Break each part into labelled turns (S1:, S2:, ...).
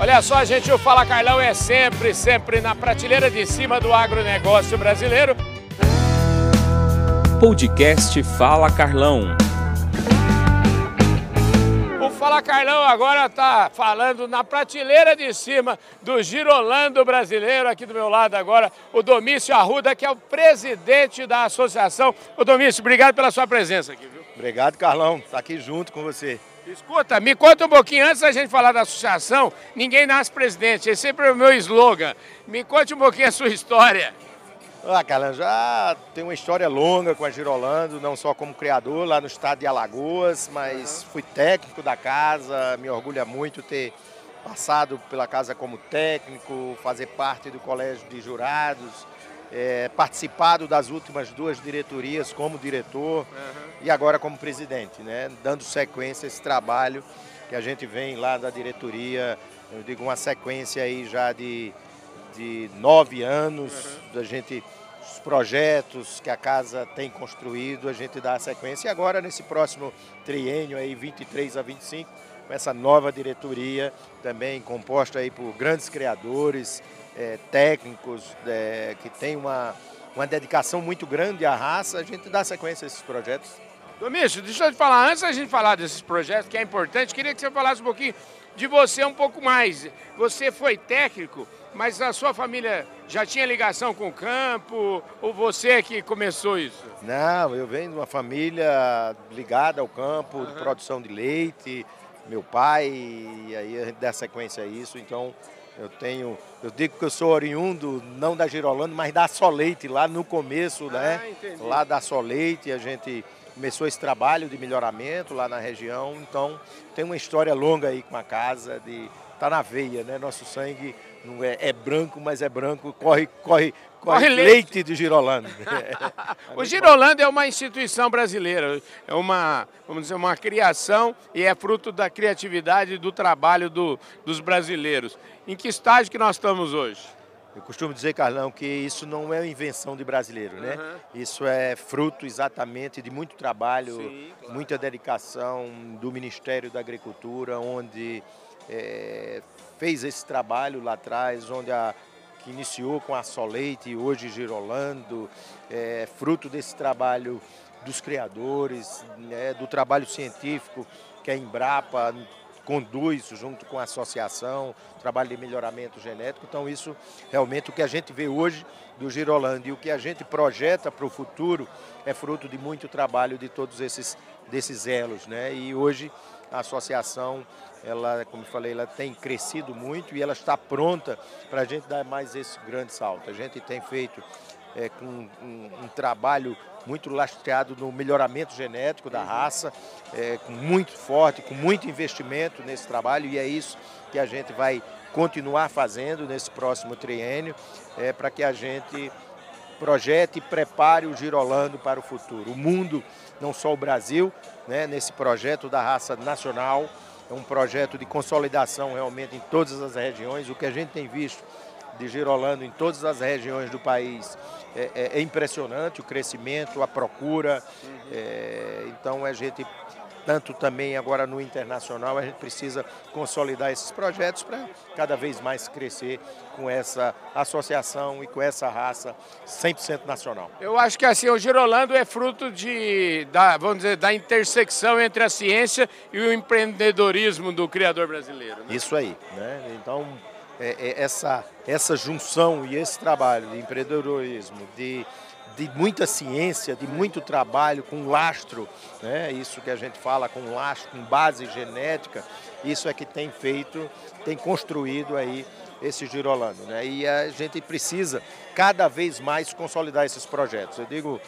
S1: Olha só, gente, o Fala Carlão é sempre, sempre na prateleira de cima do agronegócio brasileiro.
S2: Podcast Fala Carlão.
S1: O Fala Carlão agora está falando na prateleira de cima do Girolando brasileiro. Aqui do meu lado agora, o Domício Arruda, que é o presidente da associação. O Domício, obrigado pela sua presença aqui, viu?
S3: Obrigado, Carlão. Estar tá aqui junto com você.
S1: Escuta, me conta um pouquinho, antes da gente falar da associação, ninguém nasce presidente, esse sempre é o meu slogan. Me conte um pouquinho a sua história.
S3: Ah, Carlão, já tem uma história longa com a Girolando, não só como criador lá no estado de Alagoas, mas uhum. fui técnico da casa, me orgulha muito ter passado pela casa como técnico, fazer parte do colégio de jurados, é, participado das últimas duas diretorias como diretor uhum. e agora como presidente, né? dando sequência a esse trabalho que a gente vem lá da diretoria, eu digo uma sequência aí já de, de nove anos, uhum. da gente os projetos que a casa tem construído, a gente dá a sequência. E agora, nesse próximo triênio, aí, 23 a 25, com essa nova diretoria, também composta aí por grandes criadores, é, técnicos é, que têm uma, uma dedicação muito grande à raça, a gente dá sequência a esses projetos.
S1: Domício, deixa eu te falar, antes da gente falar desses projetos, que é importante, queria que você falasse um pouquinho de você um pouco mais. Você foi técnico, mas a sua família já tinha ligação com o campo ou você que começou isso?
S3: Não, eu venho de uma família ligada ao campo, uhum. de produção de leite, meu pai, e aí a gente dá sequência a isso, então eu tenho, eu digo que eu sou oriundo não da Girolando, mas da Soleite, lá no começo, né? ah, né? Entendi. Lá da Soleite, a gente começou esse trabalho de melhoramento lá na região, então tem uma história longa aí com a casa, de tá na veia, né? Nosso sangue não é, é branco, mas é branco, corre, corre, corre, corre leite. leite de Girolando.
S1: o Girolando é uma instituição brasileira, é uma, vamos dizer, uma criação e é fruto da criatividade e do trabalho do, dos brasileiros. Em que estágio que nós estamos hoje?
S3: Eu costumo dizer, Carlão, que isso não é invenção de brasileiro, né? Uhum. Isso é fruto exatamente de muito trabalho, Sim, claro. muita dedicação do Ministério da Agricultura, onde é, fez esse trabalho lá atrás, onde a, que iniciou com a Soleite e hoje Girolando, é, fruto desse trabalho dos criadores, né, do trabalho científico que a Embrapa conduz junto com a associação, trabalho de melhoramento genético. Então isso realmente o que a gente vê hoje do Girolando e o que a gente projeta para o futuro é fruto de muito trabalho de todos esses desses elos, né? E hoje a associação, ela, como eu falei, ela tem crescido muito e ela está pronta para a gente dar mais esse grande salto. A gente tem feito é, com um, um, trabalho muito lastreado no melhoramento genético da raça, é, com muito forte, com muito investimento nesse trabalho e é isso que a gente vai continuar fazendo nesse próximo triênio, é, para que a gente projete e prepare o Girolando para o futuro. O mundo, não só o Brasil, né, nesse projeto da raça nacional, é um projeto de consolidação realmente em todas as regiões. O que a gente tem visto de Girolando em todas as regiões do país é, é, é impressionante, o crescimento, a procura. É, então a gente tanto também agora no internacional, a gente precisa consolidar esses projetos para cada vez mais crescer com essa associação e com essa raça 100% nacional.
S1: Eu acho que assim, o Girolando é fruto de, da, vamos dizer, da intersecção entre a ciência e o empreendedorismo do criador brasileiro.
S3: Né? Isso aí, né? Então, essa, essa junção e esse trabalho de empreendedorismo, de de muita ciência, de muito trabalho com lastro, né? isso que a gente fala com lastro, com base genética, isso é que tem feito, tem construído aí esse Girolando. Né? E a gente precisa cada vez mais consolidar esses projetos. Eu digo,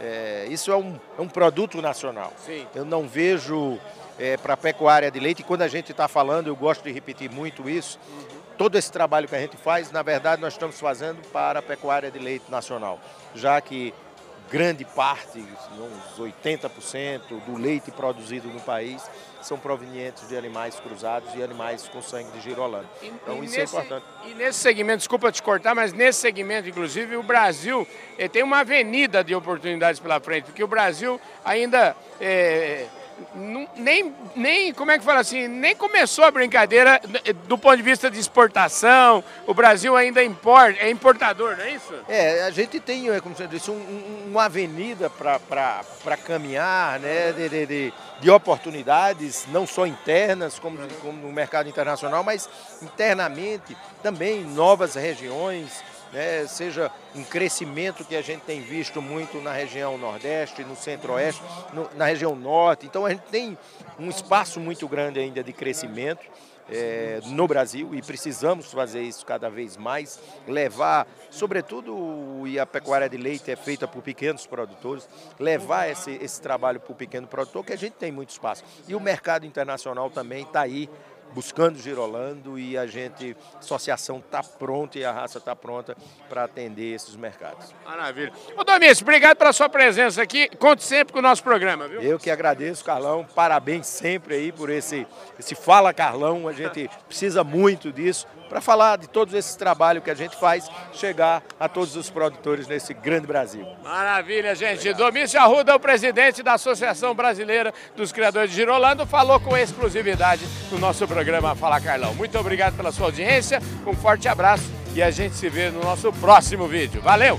S3: é, isso é um, é um produto nacional. Sim. Eu não vejo é, para a pecuária de leite, e quando a gente está falando, eu gosto de repetir muito isso, uhum. Todo esse trabalho que a gente faz, na verdade, nós estamos fazendo para a pecuária de leite nacional já que grande parte, uns 80% do leite produzido no país são provenientes de animais cruzados e animais com sangue de girolando. Então e isso é nesse, é importante.
S1: E nesse segmento, desculpa te cortar, mas nesse segmento, inclusive, o Brasil eh, tem uma avenida de oportunidades pela frente, porque o Brasil ainda é, nem, nem, como é que fala assim, nem começou a brincadeira do ponto de vista de exportação. O Brasil ainda importa, é importador, não é isso?
S3: É, a gente tem, é, como você disse, um, uma avenida para caminhar, né, de, de, de, de, oportunidades, não só internas, como, como no mercado internacional, mas internamente também novas regiões né, seja um crescimento que a gente tem visto muito na região Nordeste, no Centro-Oeste, na região Norte. Então a gente tem um espaço muito grande ainda de crescimento. É, no Brasil e precisamos fazer isso cada vez mais, levar, sobretudo, e a pecuária de leite é feita por pequenos produtores, levar esse, esse trabalho para o pequeno produtor, que a gente tem muito espaço. E o mercado internacional também está aí buscando Girolando e a gente, a associação está pronta e a raça está pronta para atender esses mercados.
S1: Maravilha. Ô Domício, obrigado pela sua presença aqui. Conte sempre com o nosso programa, viu?
S3: Eu que agradeço, Carlão. Parabéns sempre aí por esse, esse Fala Carlão. A gente precisa muito disso para falar de todos esses trabalhos que a gente faz chegar a todos os produtores nesse grande Brasil.
S1: Maravilha, gente. Obrigado. Domício Arruda, o presidente da Associação Brasileira dos Criadores de Girolando, falou com exclusividade no nosso programa Fala Carlão. Muito obrigado pela sua audiência, um forte abraço e a gente se vê no nosso próximo vídeo. Valeu!